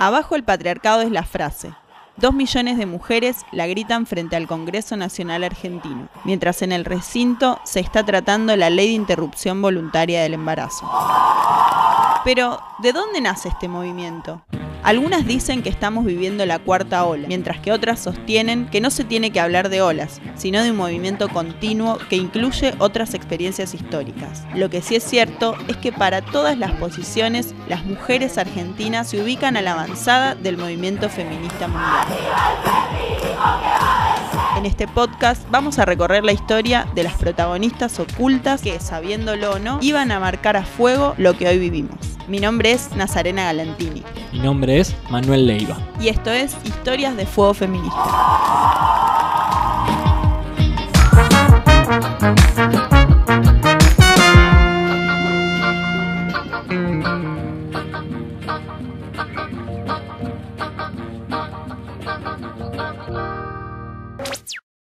Abajo el patriarcado es la frase. Dos millones de mujeres la gritan frente al Congreso Nacional Argentino, mientras en el recinto se está tratando la ley de interrupción voluntaria del embarazo. Pero, ¿de dónde nace este movimiento? Algunas dicen que estamos viviendo la cuarta ola, mientras que otras sostienen que no se tiene que hablar de olas, sino de un movimiento continuo que incluye otras experiencias históricas. Lo que sí es cierto es que para todas las posiciones, las mujeres argentinas se ubican a la avanzada del movimiento feminista mundial. En este podcast vamos a recorrer la historia de las protagonistas ocultas que, sabiéndolo o no, iban a marcar a fuego lo que hoy vivimos. Mi nombre es Nazarena Galantini. Mi nombre es Manuel Leiva. Y esto es Historias de Fuego Feminista.